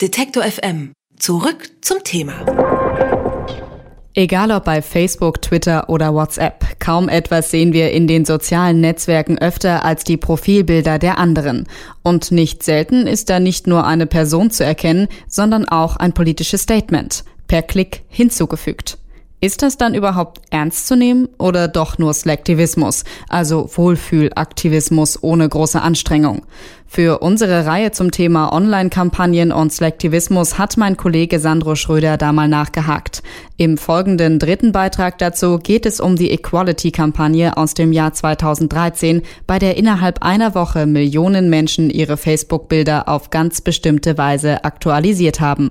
Detektor FM. Zurück zum Thema. Egal ob bei Facebook, Twitter oder WhatsApp, kaum etwas sehen wir in den sozialen Netzwerken öfter als die Profilbilder der anderen. Und nicht selten ist da nicht nur eine Person zu erkennen, sondern auch ein politisches Statement, per Klick hinzugefügt. Ist das dann überhaupt ernst zu nehmen oder doch nur Selektivismus, also Wohlfühlaktivismus ohne große Anstrengung? Für unsere Reihe zum Thema Online-Kampagnen und Selektivismus hat mein Kollege Sandro Schröder da mal nachgehakt. Im folgenden dritten Beitrag dazu geht es um die Equality-Kampagne aus dem Jahr 2013, bei der innerhalb einer Woche Millionen Menschen ihre Facebook-Bilder auf ganz bestimmte Weise aktualisiert haben.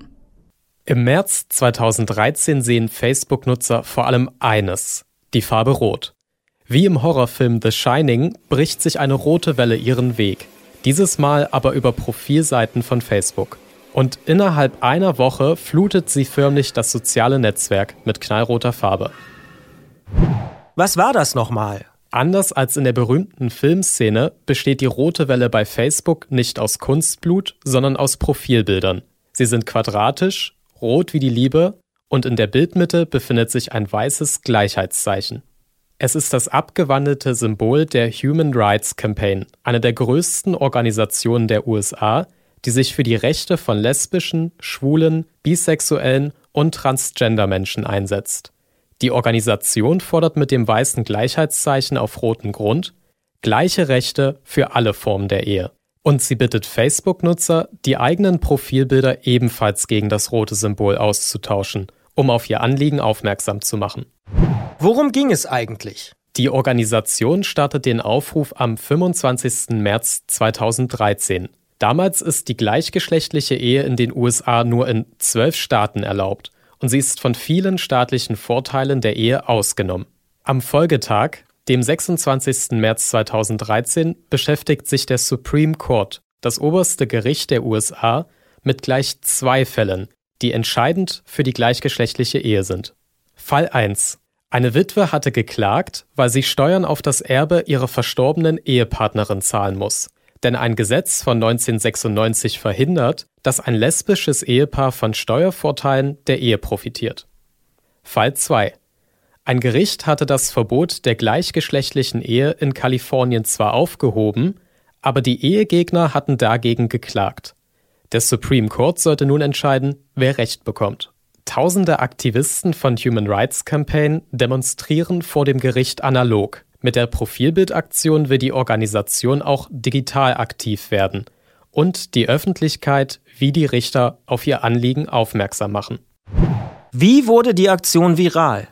Im März 2013 sehen Facebook-Nutzer vor allem eines, die Farbe Rot. Wie im Horrorfilm The Shining bricht sich eine rote Welle ihren Weg, dieses Mal aber über Profilseiten von Facebook. Und innerhalb einer Woche flutet sie förmlich das soziale Netzwerk mit knallroter Farbe. Was war das nochmal? Anders als in der berühmten Filmszene besteht die rote Welle bei Facebook nicht aus Kunstblut, sondern aus Profilbildern. Sie sind quadratisch, rot wie die Liebe und in der Bildmitte befindet sich ein weißes Gleichheitszeichen. Es ist das abgewandelte Symbol der Human Rights Campaign, eine der größten Organisationen der USA, die sich für die Rechte von lesbischen, schwulen, bisexuellen und transgender Menschen einsetzt. Die Organisation fordert mit dem weißen Gleichheitszeichen auf rotem Grund gleiche Rechte für alle Formen der Ehe. Und sie bittet Facebook-Nutzer, die eigenen Profilbilder ebenfalls gegen das rote Symbol auszutauschen, um auf ihr Anliegen aufmerksam zu machen. Worum ging es eigentlich? Die Organisation startet den Aufruf am 25. März 2013. Damals ist die gleichgeschlechtliche Ehe in den USA nur in zwölf Staaten erlaubt und sie ist von vielen staatlichen Vorteilen der Ehe ausgenommen. Am Folgetag, dem 26. März 2013 beschäftigt sich der Supreme Court, das oberste Gericht der USA, mit gleich zwei Fällen, die entscheidend für die gleichgeschlechtliche Ehe sind. Fall 1. Eine Witwe hatte geklagt, weil sie Steuern auf das Erbe ihrer verstorbenen Ehepartnerin zahlen muss. Denn ein Gesetz von 1996 verhindert, dass ein lesbisches Ehepaar von Steuervorteilen der Ehe profitiert. Fall 2. Ein Gericht hatte das Verbot der gleichgeschlechtlichen Ehe in Kalifornien zwar aufgehoben, aber die Ehegegner hatten dagegen geklagt. Der Supreme Court sollte nun entscheiden, wer Recht bekommt. Tausende Aktivisten von Human Rights Campaign demonstrieren vor dem Gericht analog. Mit der Profilbildaktion will die Organisation auch digital aktiv werden und die Öffentlichkeit wie die Richter auf ihr Anliegen aufmerksam machen. Wie wurde die Aktion viral?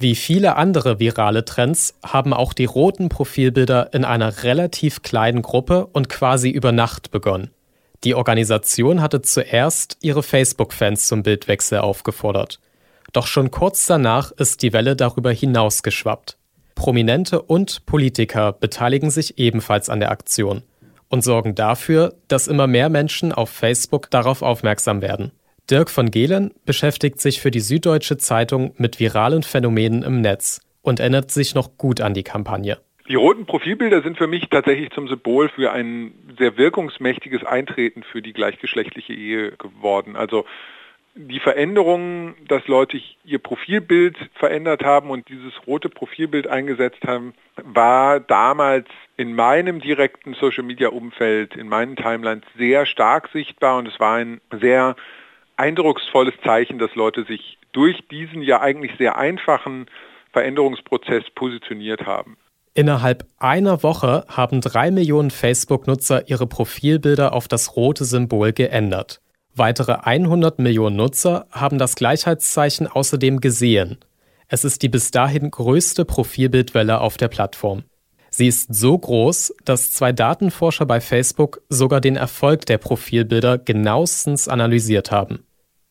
Wie viele andere virale Trends haben auch die roten Profilbilder in einer relativ kleinen Gruppe und quasi über Nacht begonnen. Die Organisation hatte zuerst ihre Facebook-Fans zum Bildwechsel aufgefordert. Doch schon kurz danach ist die Welle darüber hinausgeschwappt. Prominente und Politiker beteiligen sich ebenfalls an der Aktion und sorgen dafür, dass immer mehr Menschen auf Facebook darauf aufmerksam werden. Dirk von Gehlen beschäftigt sich für die Süddeutsche Zeitung mit viralen Phänomenen im Netz und erinnert sich noch gut an die Kampagne. Die roten Profilbilder sind für mich tatsächlich zum Symbol für ein sehr wirkungsmächtiges Eintreten für die gleichgeschlechtliche Ehe geworden. Also die Veränderungen, dass Leute ihr Profilbild verändert haben und dieses rote Profilbild eingesetzt haben, war damals in meinem direkten Social-Media-Umfeld, in meinen Timelines sehr stark sichtbar und es war ein sehr eindrucksvolles Zeichen, dass Leute sich durch diesen ja eigentlich sehr einfachen Veränderungsprozess positioniert haben. Innerhalb einer Woche haben drei Millionen Facebook-Nutzer ihre Profilbilder auf das rote Symbol geändert. Weitere 100 Millionen Nutzer haben das Gleichheitszeichen außerdem gesehen. Es ist die bis dahin größte Profilbildwelle auf der Plattform. Sie ist so groß, dass zwei Datenforscher bei Facebook sogar den Erfolg der Profilbilder genauestens analysiert haben.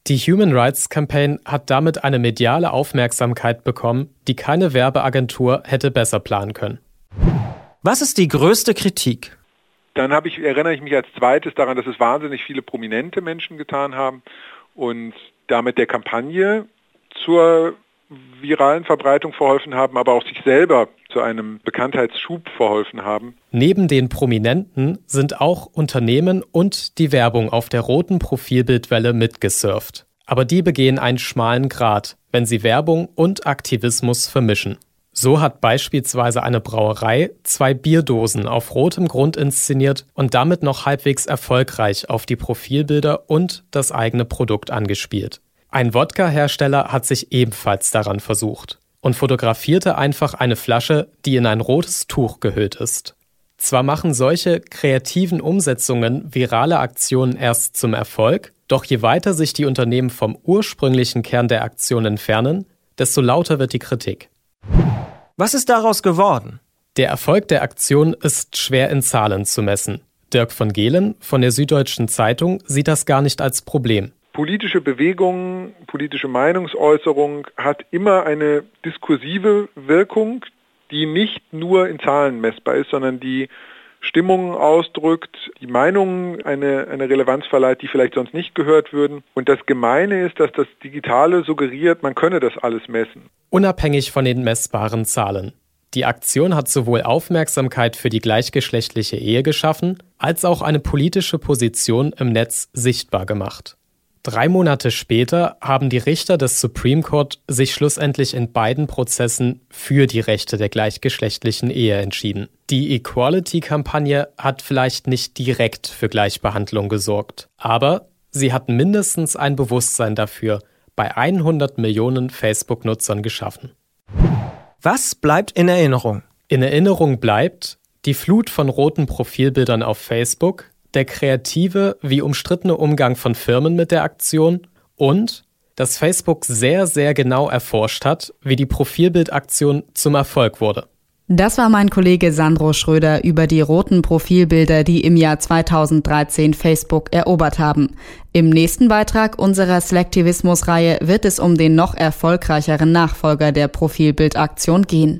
Die Human Rights Campaign hat damit eine mediale Aufmerksamkeit bekommen, die keine Werbeagentur hätte besser planen können. Was ist die größte Kritik? Dann habe ich, erinnere ich mich als zweites daran, dass es wahnsinnig viele prominente Menschen getan haben und damit der Kampagne zur viralen Verbreitung verholfen haben, aber auch sich selber zu einem Bekanntheitsschub verholfen haben. Neben den Prominenten sind auch Unternehmen und die Werbung auf der roten Profilbildwelle mitgesurft. Aber die begehen einen schmalen Grat, wenn sie Werbung und Aktivismus vermischen. So hat beispielsweise eine Brauerei zwei Bierdosen auf rotem Grund inszeniert und damit noch halbwegs erfolgreich auf die Profilbilder und das eigene Produkt angespielt. Ein Wodka-Hersteller hat sich ebenfalls daran versucht und fotografierte einfach eine Flasche, die in ein rotes Tuch gehüllt ist. Zwar machen solche kreativen Umsetzungen virale Aktionen erst zum Erfolg, doch je weiter sich die Unternehmen vom ursprünglichen Kern der Aktion entfernen, desto lauter wird die Kritik. Was ist daraus geworden? Der Erfolg der Aktion ist schwer in Zahlen zu messen. Dirk von Gehlen von der Süddeutschen Zeitung sieht das gar nicht als Problem. Politische Bewegung, politische Meinungsäußerung hat immer eine diskursive Wirkung, die nicht nur in Zahlen messbar ist, sondern die Stimmungen ausdrückt, die Meinungen eine, eine Relevanz verleiht, die vielleicht sonst nicht gehört würden. Und das Gemeine ist, dass das Digitale suggeriert, man könne das alles messen. Unabhängig von den messbaren Zahlen. Die Aktion hat sowohl Aufmerksamkeit für die gleichgeschlechtliche Ehe geschaffen, als auch eine politische Position im Netz sichtbar gemacht. Drei Monate später haben die Richter des Supreme Court sich schlussendlich in beiden Prozessen für die Rechte der gleichgeschlechtlichen Ehe entschieden. Die Equality-Kampagne hat vielleicht nicht direkt für Gleichbehandlung gesorgt, aber sie hat mindestens ein Bewusstsein dafür bei 100 Millionen Facebook-Nutzern geschaffen. Was bleibt in Erinnerung? In Erinnerung bleibt die Flut von roten Profilbildern auf Facebook, der kreative wie umstrittene Umgang von Firmen mit der Aktion und dass Facebook sehr, sehr genau erforscht hat, wie die Profilbildaktion zum Erfolg wurde. Das war mein Kollege Sandro Schröder über die roten Profilbilder, die im Jahr 2013 Facebook erobert haben. Im nächsten Beitrag unserer Selektivismus-Reihe wird es um den noch erfolgreicheren Nachfolger der Profilbildaktion gehen.